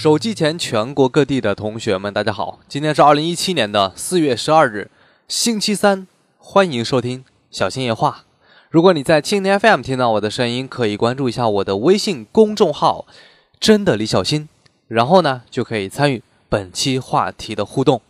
手机前全国各地的同学们，大家好！今天是二零一七年的四月十二日，星期三，欢迎收听小新夜话。如果你在蜻蜓 FM 听到我的声音，可以关注一下我的微信公众号“真的李小新”，然后呢，就可以参与本期话题的互动。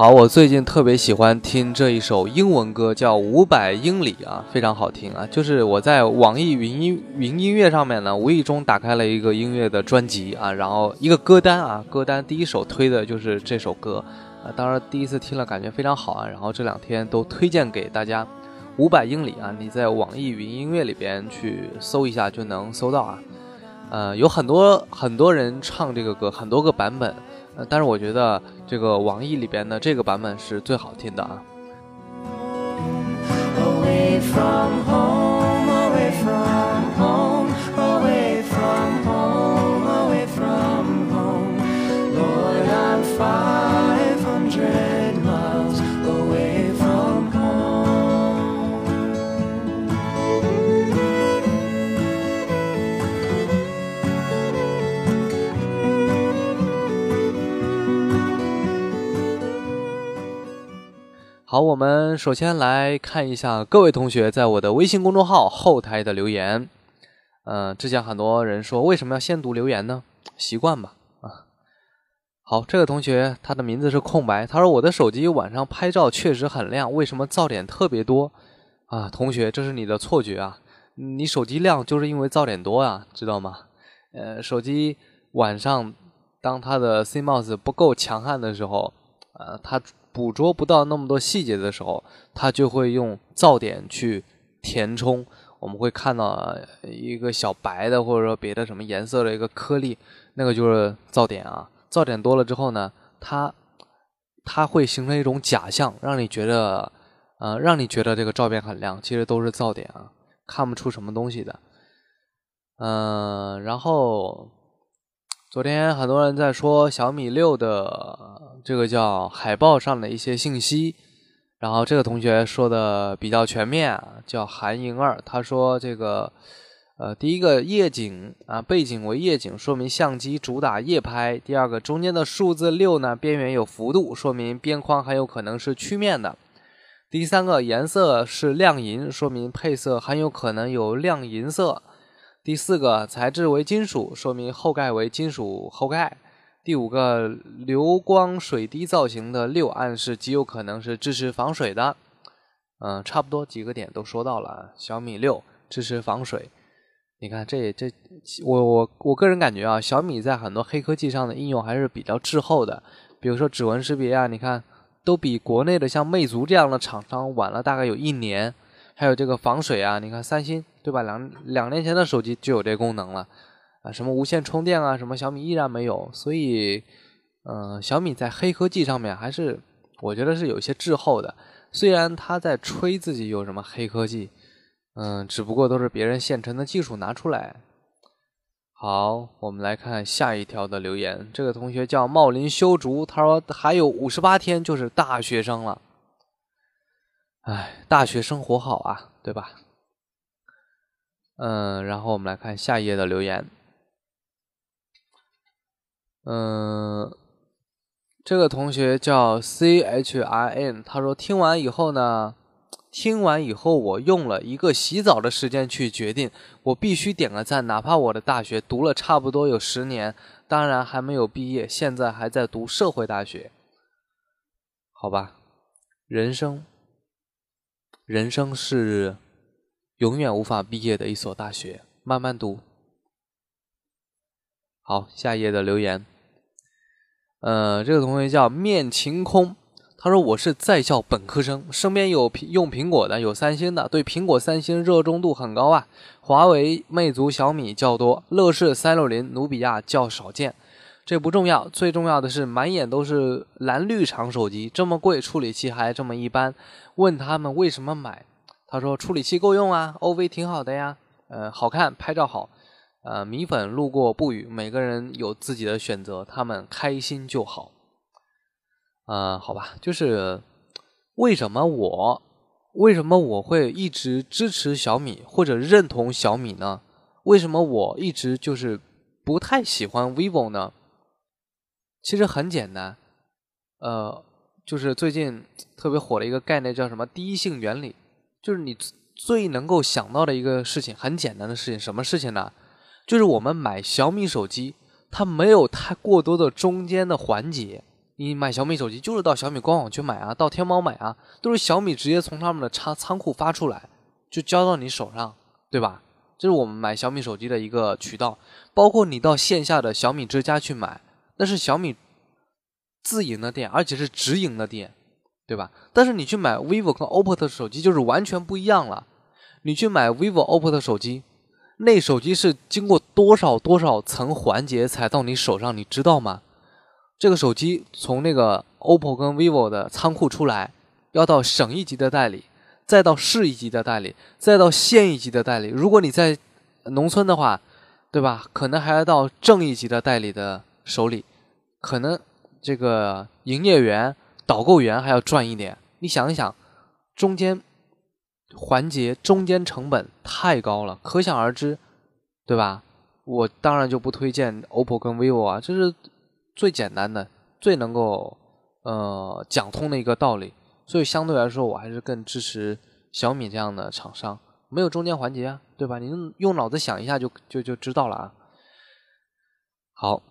好，我最近特别喜欢听这一首英文歌，叫《五百英里》啊，非常好听啊。就是我在网易云音云音乐上面呢，无意中打开了一个音乐的专辑啊，然后一个歌单啊，歌单第一首推的就是这首歌啊。当然第一次听了感觉非常好啊，然后这两天都推荐给大家。五百英里啊，你在网易云音乐里边去搜一下就能搜到啊。呃，有很多很多人唱这个歌，很多个版本。但是我觉得这个网易里边的这个版本是最好听的啊。好，我们首先来看一下各位同学在我的微信公众号后台的留言。嗯、之前很多人说为什么要先读留言呢？习惯吧啊。好，这个同学他的名字是空白，他说我的手机晚上拍照确实很亮，为什么噪点特别多啊？同学，这是你的错觉啊，你手机亮就是因为噪点多啊，知道吗？呃，手机晚上当它的 CMOS 不够强悍的时候，呃，它捕捉不到那么多细节的时候，它就会用噪点去填充。我们会看到一个小白的，或者说别的什么颜色的一个颗粒，那个就是噪点啊。噪点多了之后呢，它它会形成一种假象，让你觉得呃，让你觉得这个照片很亮，其实都是噪点啊，看不出什么东西的。嗯、然后昨天很多人在说小米六的这个叫海报上的一些信息，然后这个同学说的比较全面啊，叫韩莹儿，他说这个呃第一个夜景啊背景为夜景，说明相机主打夜拍；第二个中间的数字六呢边缘有幅度，说明边框很有可能是曲面的；第三个颜色是亮银，说明配色很有可能有亮银色。第四个材质为金属，说明后盖为金属后盖。第五个流光水滴造型的六暗示极有可能是支持防水的。嗯，差不多几个点都说到了。小米六支持防水，你看这这，我我我个人感觉啊，小米在很多黑科技上的应用还是比较滞后的。比如说指纹识别啊，你看都比国内的像魅族这样的厂商晚了大概有一年。还有这个防水啊，你看三星对吧？两两年前的手机就有这功能了啊，什么无线充电啊，什么小米依然没有。所以，嗯、小米在黑科技上面还是我觉得是有些滞后的。虽然他在吹自己有什么黑科技，嗯，只不过都是别人现成的技术拿出来。好，我们来看下一条的留言。这个同学叫茂林修竹，他说还有五十八天就是大学生了。唉，大学生活好啊，对吧？嗯，然后我们来看下一页的留言。嗯，这个同学叫 C H I N，他说听完以后呢，听完以后我用了一个洗澡的时间去决定，我必须点个赞，哪怕我的大学读了差不多有十年，当然还没有毕业，现在还在读社会大学。好吧，人生。人生是永远无法毕业的一所大学，慢慢读。好，下一页的留言。呃，这个同学叫面晴空，他说我是在校本科生，身边有苹用苹果的，有三星的，对苹果、三星热衷度很高啊。华为、魅族、小米较多，乐视、三六零、努比亚较少见。这不重要，最重要的是满眼都是蓝绿厂手机，这么贵，处理器还这么一般。问他们为什么买，他说处理器够用啊，OV 挺好的呀，呃，好看，拍照好。呃，米粉路过不语，每个人有自己的选择，他们开心就好。呃，好吧，就是为什么我为什么我会一直支持小米或者认同小米呢？为什么我一直就是不太喜欢 vivo 呢？其实很简单，呃，就是最近特别火的一个概念叫什么第一性原理，就是你最能够想到的一个事情，很简单的事情，什么事情呢？就是我们买小米手机，它没有太过多的中间的环节。你买小米手机就是到小米官网去买啊，到天猫买啊，都是小米直接从他们的仓仓库发出来，就交到你手上，对吧？这是我们买小米手机的一个渠道。包括你到线下的小米之家去买，那是小米自营的店，而且是直营的店，对吧？但是你去买 vivo 跟 OPPO 的手机就是完全不一样了。你去买 vivo、OPPO 的手机，那手机是经过多少多少层环节才到你手上，你知道吗？这个手机从那个 OPPO 跟 vivo 的仓库出来，要到省一级的代理，再到市一级的代理，再到县一级的代理。如果你在农村的话，对吧？可能还要到正一级的代理的手里，可能这个营业员、导购员还要赚一点。你想一想，中间环节、中间成本太高了，可想而知，对吧？我当然就不推荐 OPPO 跟 vivo 啊，这是最简单的、最能够呃讲通的一个道理。所以相对来说，我还是更支持小米这样的厂商，没有中间环节啊，对吧？你用用脑子想一下就就就知道了啊。好，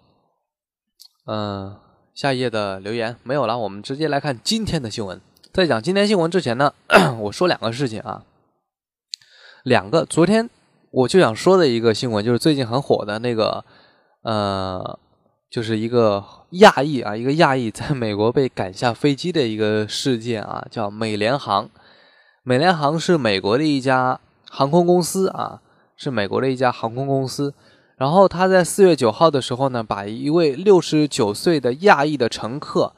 嗯、下一页的留言没有了，我们直接来看今天的新闻。在讲今天新闻之前呢，我说两个事情啊，两个昨天我就想说的一个新闻，就是最近很火的那个，呃，就是一个亚裔啊，一个亚裔在美国被赶下飞机的一个事件啊，叫美联航。美联航是美国的一家航空公司啊，是美国的一家航空公司。然后他在四月九号的时候呢，把一位六十九岁的亚裔的乘客，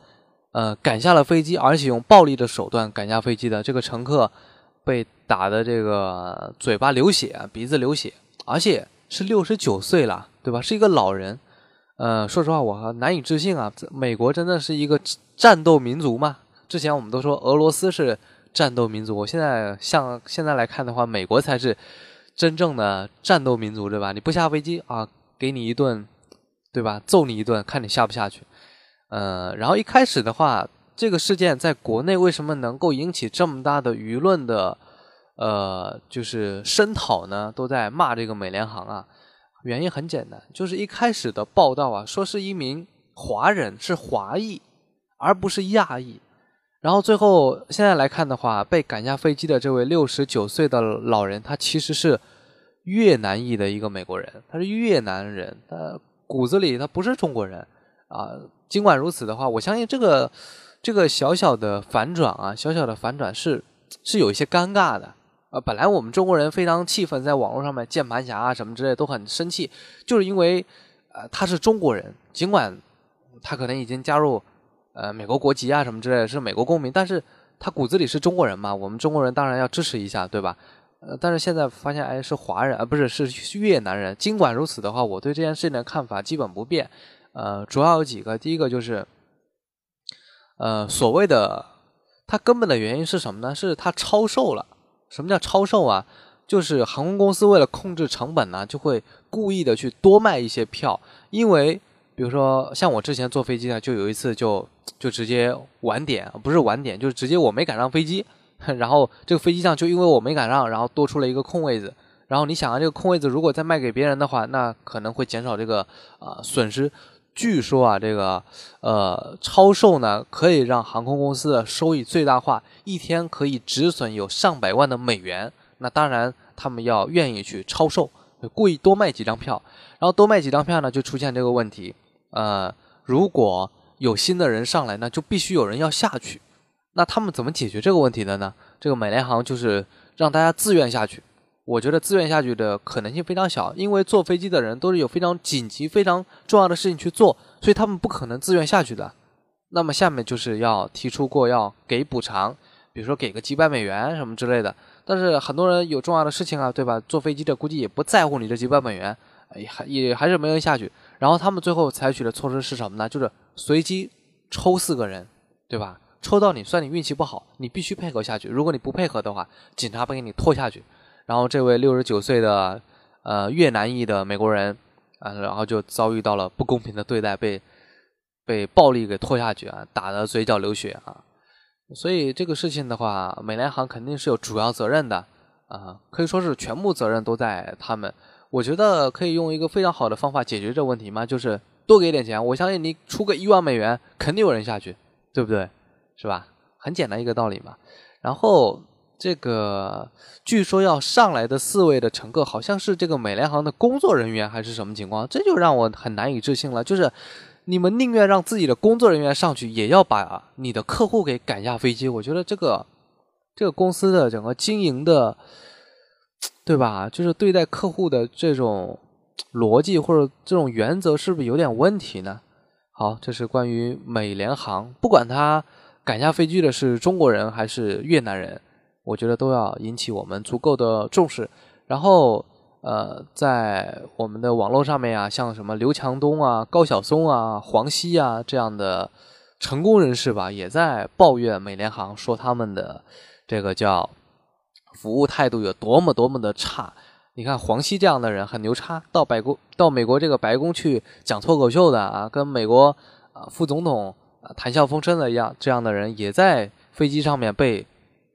呃，赶下了飞机，而且用暴力的手段赶下飞机的。这个乘客被打的这个嘴巴流血，鼻子流血，而且是六十九岁了，对吧？是一个老人。呃，说实话，我难以置信啊！美国真的是一个战斗民族吗？之前我们都说俄罗斯是战斗民族，我现在像现在来看的话，美国才是真正的战斗民族，对吧？你不下飞机啊，给你一顿，对吧？揍你一顿，看你下不下去。呃，然后一开始的话，这个事件在国内为什么能够引起这么大的舆论的呃，就是声讨呢？都在骂这个美联航啊。原因很简单，就是一开始的报道啊，说是一名华人，是华裔，而不是亚裔。然后最后现在来看的话，被赶下飞机的这位六十九岁的老人，他其实是越南裔的一个美国人，他是越南人，他骨子里他不是中国人啊。尽管如此的话，我相信这个这个小小的反转啊，小小的反转是是有一些尴尬的。啊，本来我们中国人非常气愤，在网络上面键盘侠啊什么之类都很生气，就是因为呃他是中国人，尽管他可能已经加入呃美国国籍啊什么之类的，是美国公民，但是他骨子里是中国人嘛，我们中国人当然要支持一下，对吧？呃，但是现在发现哎是华人啊、呃，不是是越南人。尽管如此的话，我对这件事情的看法基本不变。呃，主要有几个，第一个就是呃所谓的它根本的原因是什么呢？是它超售了。什么叫超售啊？就是航空公司为了控制成本呢，就会故意的去多卖一些票。因为比如说像我之前坐飞机呢，就有一次就就直接晚点，不是晚点，就是直接我没赶上飞机，然后这个飞机上就因为我没赶上，然后多出了一个空位子。然后你想啊，这个空位子如果再卖给别人的话，那可能会减少这个啊、损失。据说啊，这个呃超售呢，可以让航空公司的收益最大化，一天可以止损有上百万的美元。那当然，他们要愿意去超售，故意多卖几张票，然后多卖几张票呢，就出现这个问题。呃，如果有新的人上来呢，就必须有人要下去。那他们怎么解决这个问题的呢？这个美联航就是让大家自愿下去。我觉得自愿下去的可能性非常小，因为坐飞机的人都是有非常紧急、非常重要的事情去做，所以他们不可能自愿下去的。那么下面就是要提出过要给补偿，比如说给个几百美元什么之类的。但是很多人有重要的事情啊，对吧？坐飞机的估计也不在乎你这几百美元，哎，还也还是没人下去。然后他们最后采取的措施是什么呢？就是随机抽四个人，对吧？抽到你算你运气不好，你必须配合下去。如果你不配合的话，警察不给你拖下去。然后这位六十九岁的呃越南裔的美国人啊，然后就遭遇到了不公平的对待，被被暴力给拖下去啊，打得嘴角流血啊。所以这个事情的话，美联航肯定是有主要责任的啊，可以说是全部责任都在他们。我觉得可以用一个非常好的方法解决这问题吗？就是多给点钱。我相信你出个一万美元，肯定有人下去，对不对？是吧？很简单一个道理嘛。然后这个据说要上来的四位的乘客，好像是这个美联航的工作人员还是什么情况？这就让我很难以置信了。就是你们宁愿让自己的工作人员上去，也要把你的客户给赶下飞机。我觉得这个这个公司的整个经营的，对吧？就是对待客户的这种逻辑或者这种原则，是不是有点问题呢？好，这是关于美联航，不管他。赶下飞机的是中国人还是越南人？我觉得都要引起我们足够的重视。然后，呃，在我们的网络上面啊，像什么刘强东啊、高晓松啊、黄西啊这样的成功人士吧，也在抱怨美联航，说他们的这个叫服务态度有多么多么的差。你看黄西这样的人很牛叉，到白宫到美国这个白宫去讲脱口秀的啊，跟美国啊副总统。啊，谈笑风生的一样，这样的人也在飞机上面被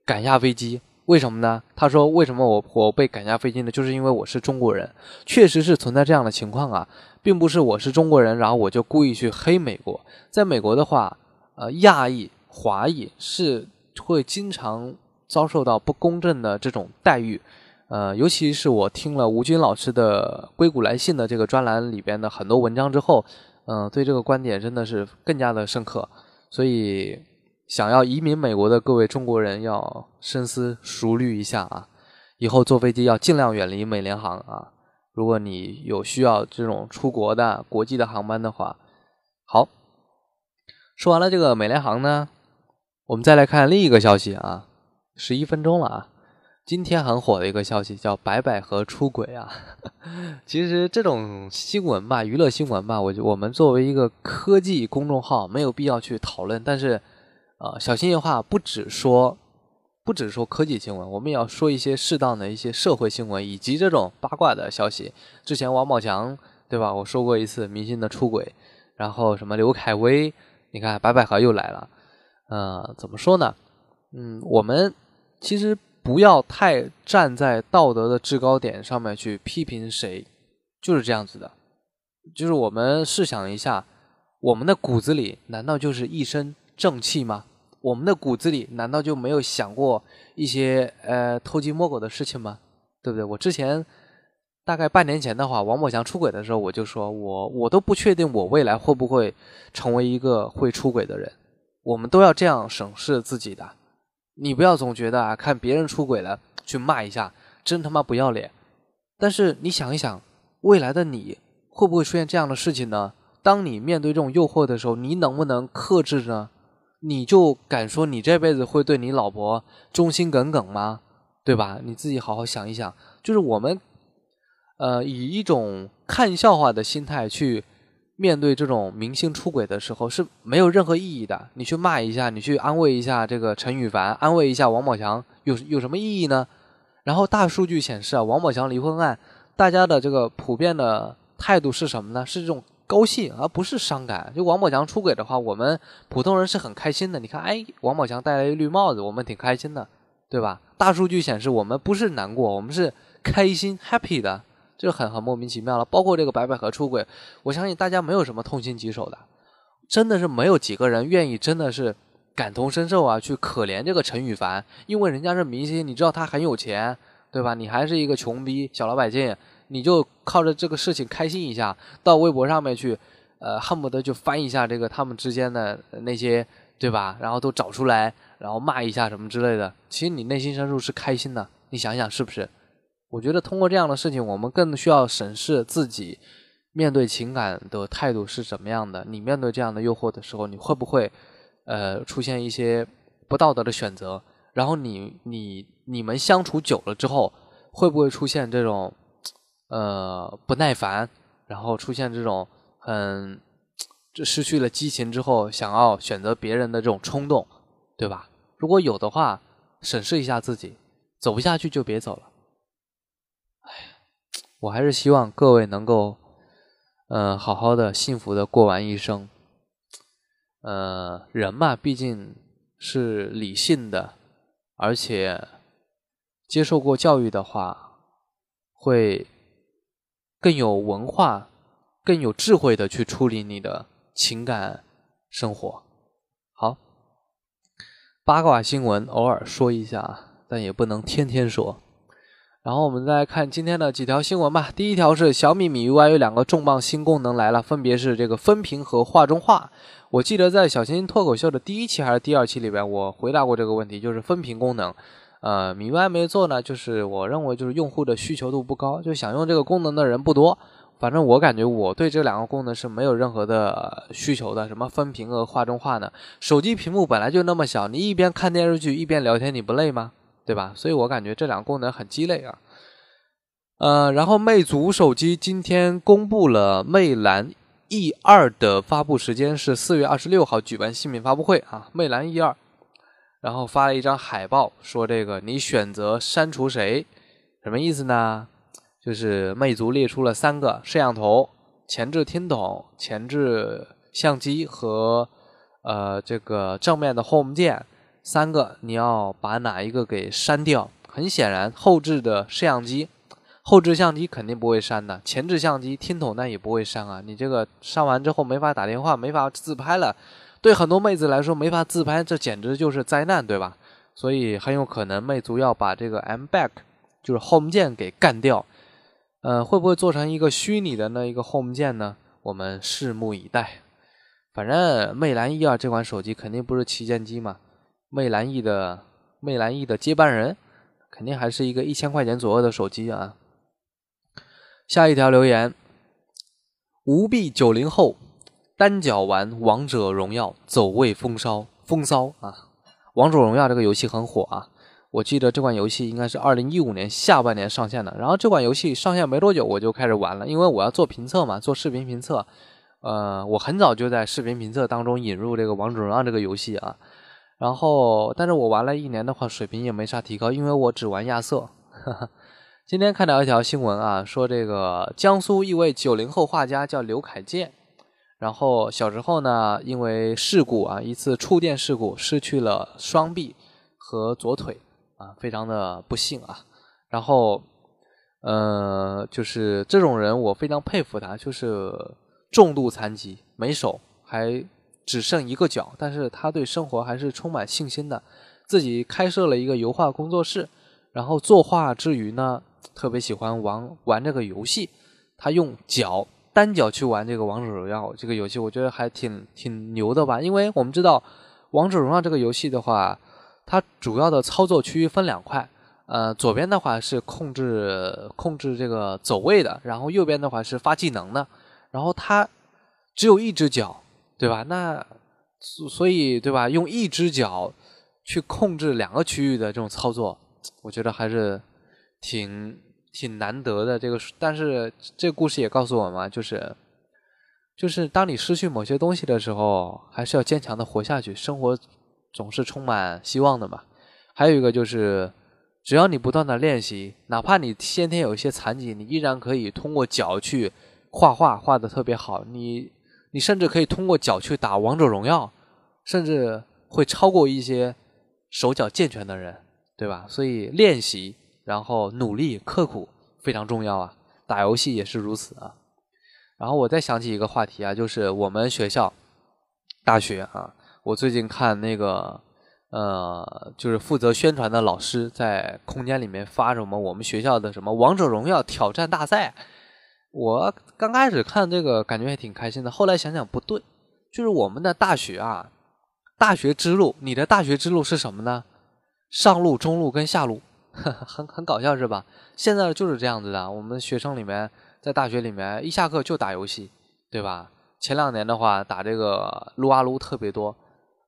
赶下飞机，为什么呢？他说：“为什么我我被赶下飞机呢？就是因为我是中国人，确实是存在这样的情况啊，并不是我是中国人，然后我就故意去黑美国。在美国的话，呃，亚裔、华裔是会经常遭受到不公正的这种待遇，呃，尤其是我听了吴军老师的《硅谷来信》的这个专栏里边的很多文章之后。”嗯，对这个观点真的是更加的深刻，所以想要移民美国的各位中国人要深思熟虑一下啊，以后坐飞机要尽量远离美联航啊。如果你有需要这种出国的国际的航班的话，好，说完了这个美联航呢，我们再来看另一个消息啊，十一分钟了啊。今天很火的一个消息叫白百合出轨啊，其实这种新闻吧，娱乐新闻吧，我我们作为一个科技公众号，没有必要去讨论。但是，呃，小心的话，不只说，不只说科技新闻，我们也要说一些适当的一些社会新闻以及这种八卦的消息。之前王宝强对吧？我说过一次明星的出轨，然后什么刘恺威，你看白百合又来了，呃，怎么说呢？嗯，我们其实。不要太站在道德的制高点上面去批评谁，就是这样子的。就是我们试想一下，我们的骨子里难道就是一身正气吗？我们的骨子里难道就没有想过一些呃偷鸡摸狗的事情吗？对不对？我之前大概半年前的话，王宝强出轨的时候，我就说我我都不确定我未来会不会成为一个会出轨的人。我们都要这样审视自己的。你不要总觉得啊，看别人出轨了去骂一下，真他妈不要脸。但是你想一想，未来的你会不会出现这样的事情呢？当你面对这种诱惑的时候，你能不能克制呢？你就敢说你这辈子会对你老婆忠心耿耿吗？对吧？你自己好好想一想。就是我们，呃，以一种看笑话的心态去。面对这种明星出轨的时候是没有任何意义的。你去骂一下，你去安慰一下这个陈羽凡，安慰一下王宝强，有有什么意义呢？然后大数据显示啊，王宝强离婚案，大家的这个普遍的态度是什么呢？是这种高兴，而不是伤感。就王宝强出轨的话，我们普通人是很开心的。你看，哎，王宝强戴了一绿帽子，我们挺开心的，对吧？大数据显示，我们不是难过，我们是开心，happy 的。就很很莫名其妙了，包括这个白百合出轨，我相信大家没有什么痛心疾首的，真的是没有几个人愿意真的是感同身受啊，去可怜这个陈羽凡，因为人家是明星，你知道他很有钱，对吧？你还是一个穷逼小老百姓，你就靠着这个事情开心一下，到微博上面去，呃，恨不得就翻一下这个他们之间的那些，对吧？然后都找出来，然后骂一下什么之类的，其实你内心深处是开心的。你想想是不是？我觉得通过这样的事情，我们更需要审视自己面对情感的态度是怎么样的。你面对这样的诱惑的时候，你会不会呃出现一些不道德的选择？然后你你你们相处久了之后，会不会出现这种呃不耐烦，然后出现这种很这失去了激情之后想要选择别人的这种冲动，对吧？如果有的话，审视一下自己，走不下去就别走了。我还是希望各位能够，嗯、好好的、幸福的过完一生。呃，人嘛，毕竟是理性的，而且接受过教育的话，会更有文化、更有智慧的去处理你的情感生活。好，八卦新闻偶尔说一下，但也不能天天说。然后我们再来看今天的几条新闻吧。第一条是小米米 UI 有两个重磅新功能来了，分别是这个分屏和画中画。我记得在小新脱口秀的第一期还是第二期里边，我回答过这个问题，就是分屏功能。呃，米 UI 没做呢，就是我认为就是用户的需求度不高，就想用这个功能的人不多。反正我感觉我对这两个功能是没有任何的需求的。什么分屏和画中画呢？手机屏幕本来就那么小，你一边看电视剧一边聊天，你不累吗？对吧？所以我感觉这两个功能很鸡肋啊。呃，然后魅族手机今天公布了魅蓝 E 二的发布时间是四月二十六号举办新品发布会啊，魅蓝 E 二，然后发了一张海报，说这个你选择删除谁，什么意思呢？就是魅族列出了三个摄像头、前置听筒、前置相机和呃这个正面的 Home 键三个，你要把哪一个给删掉？很显然，后置的摄像机。后置相机肯定不会删的，前置相机、听筒那也不会删啊。你这个删完之后没法打电话，没法自拍了，对很多妹子来说没法自拍，这简直就是灾难，对吧？所以很有可能魅族要把这个 M Back 就是 Home 键给干掉。呃，会不会做成一个虚拟的那一个 Home 键呢？我们拭目以待。反正魅蓝 E 二这款手机肯定不是旗舰机嘛，魅蓝 E 的魅蓝 E 的接班人，肯定还是一个一千块钱左右的手机啊。下一条留言：无臂九零后单脚玩王者荣耀，走位风骚风骚啊！王者荣耀这个游戏很火啊，我记得这款游戏应该是二零一五年下半年上线的。然后这款游戏上线没多久，我就开始玩了，因为我要做评测嘛，做视频评测。呃，我很早就在视频评测当中引入这个王者荣耀这个游戏啊。然后，但是我玩了一年的话，水平也没啥提高，因为我只玩亚瑟。哈哈。今天看到一条新闻啊，说这个江苏一位九零后画家叫刘凯健，然后小时候呢，因为事故啊，一次触电事故失去了双臂和左腿啊，非常的不幸啊。然后，呃，就是这种人，我非常佩服他，就是重度残疾，没手，还只剩一个脚，但是他对生活还是充满信心的，自己开设了一个油画工作室，然后作画之余呢。特别喜欢玩玩这个游戏，他用脚单脚去玩这个王者荣耀这个游戏，我觉得还挺挺牛的吧。因为我们知道王者荣耀这个游戏的话，它主要的操作区分两块，呃，左边的话是控制控制这个走位的，然后右边的话是发技能的，然后它只有一只脚，对吧？那所以对吧？用一只脚去控制两个区域的这种操作，我觉得还是。挺挺难得的这个，但是这个故事也告诉我们，就是就是当你失去某些东西的时候，还是要坚强的活下去。生活总是充满希望的嘛。还有一个就是，只要你不断的练习，哪怕你先天有一些残疾，你依然可以通过脚去画画，画的特别好。你你甚至可以通过脚去打王者荣耀，甚至会超过一些手脚健全的人，对吧？所以练习。然后努力刻苦非常重要啊，打游戏也是如此啊。然后我再想起一个话题啊，就是我们学校大学啊，我最近看那个呃，就是负责宣传的老师在空间里面发什么我们学校的什么王者荣耀挑战大赛。我刚开始看这个感觉还挺开心的，后来想想不对，就是我们的大学啊，大学之路，你的大学之路是什么呢？上路、中路跟下路，很很搞笑是吧？现在就是这样子的，我们学生里面在大学里面一下课就打游戏，对吧？前两年的话打这个撸啊撸特别多，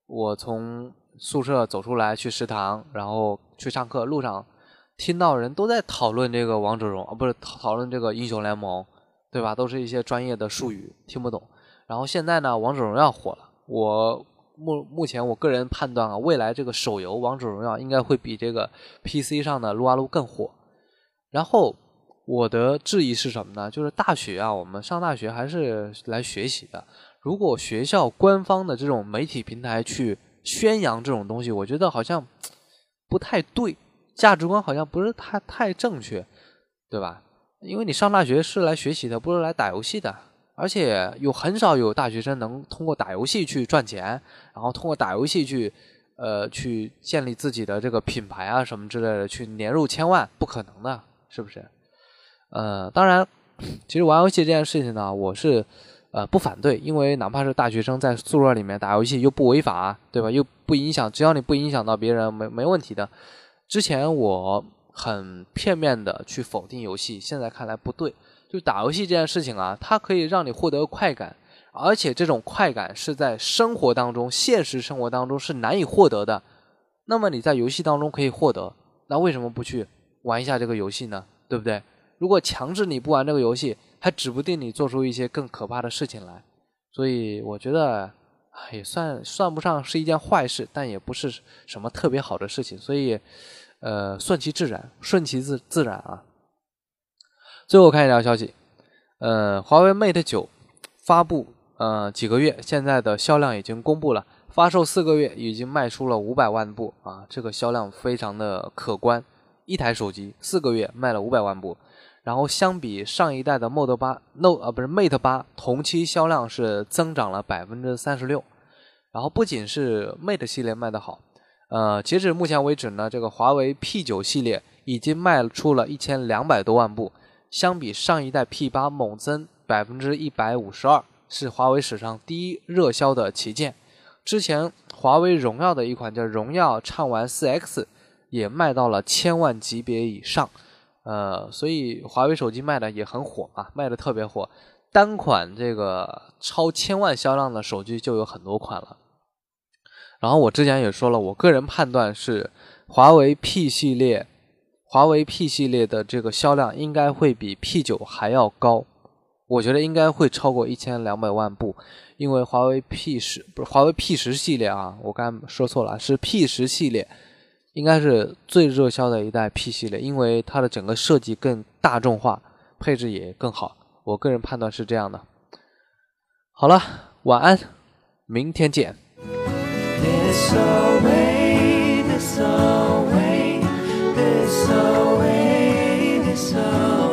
我从宿舍走出来去食堂，然后去上课路上听到人都在讨论这个王者荣啊，不是讨论这个英雄联盟，对吧？都是一些专业的术语，听不懂。然后现在呢，王者荣耀火了，我目目前我个人判断啊，未来这个手游王者荣耀应该会比这个 PC 上的撸啊撸更火。然后我的质疑是什么呢？就是大学啊，我们上大学还是来学习的。如果学校官方的这种媒体平台去宣扬这种东西，我觉得好像不太对，价值观好像不是太太正确，对吧？因为你上大学是来学习的，不是来打游戏的。而且有很少有大学生能通过打游戏去赚钱，然后通过打游戏去，呃，去建立自己的这个品牌啊什么之类的，去年入千万，不可能的，是不是？呃，当然，其实玩游戏这件事情呢，我是呃不反对，因为哪怕是大学生在宿舍里面打游戏又不违法，对吧？又不影响，只要你不影响到别人，没没问题的。之前我很片面的去否定游戏，现在看来不对。就打游戏这件事情啊，它可以让你获得快感，而且这种快感是在生活当中、现实生活当中是难以获得的。那么你在游戏当中可以获得，那为什么不去玩一下这个游戏呢？对不对？如果强制你不玩这个游戏，还指不定你做出一些更可怕的事情来。所以我觉得也算算不上是一件坏事，但也不是什么特别好的事情。所以，呃，顺其自然，顺其自自然啊。最后看一条消息，呃，华为 Mate 九发布呃几个月，现在的销量已经公布了，发售四个月已经卖出了五百万部啊，这个销量非常的可观，一台手机四个月卖了五百万部，然后相比上一代的 Mate 八 Note 啊不是 Mate 八同期销量是增长了百分之三十六，然后不仅是 Mate 系列卖得好，呃，截止目前为止呢，这个华为 P 九系列已经卖出了一千两百多万部。相比上一代 P 八猛增百分之一百五十二，是华为史上第一热销的旗舰。之前华为荣耀的一款叫荣耀畅玩四 X 也卖到了千万级别以上，呃，所以华为手机卖的也很火啊，卖的特别火。单款这个超千万销量的手机就有很多款了。然后我之前也说了，我个人判断是华为 P 系列。华为 P 系列的这个销量应该会比 P 九还要高，我觉得应该会超过一千两百万部，因为华为 P 十不是华为 P 十系列啊，我刚说错了，是 P 十系列，应该是最热销的一代 P 系列，因为它的整个设计更大众化，配置也更好，我个人判断是这样的。好了，晚安，明天见。This away, this away, this away, this away.